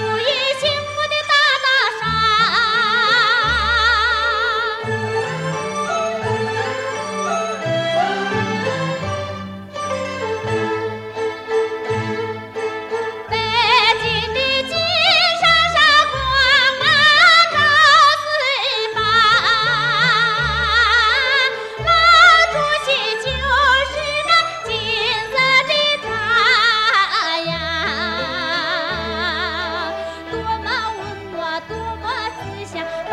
祝你思想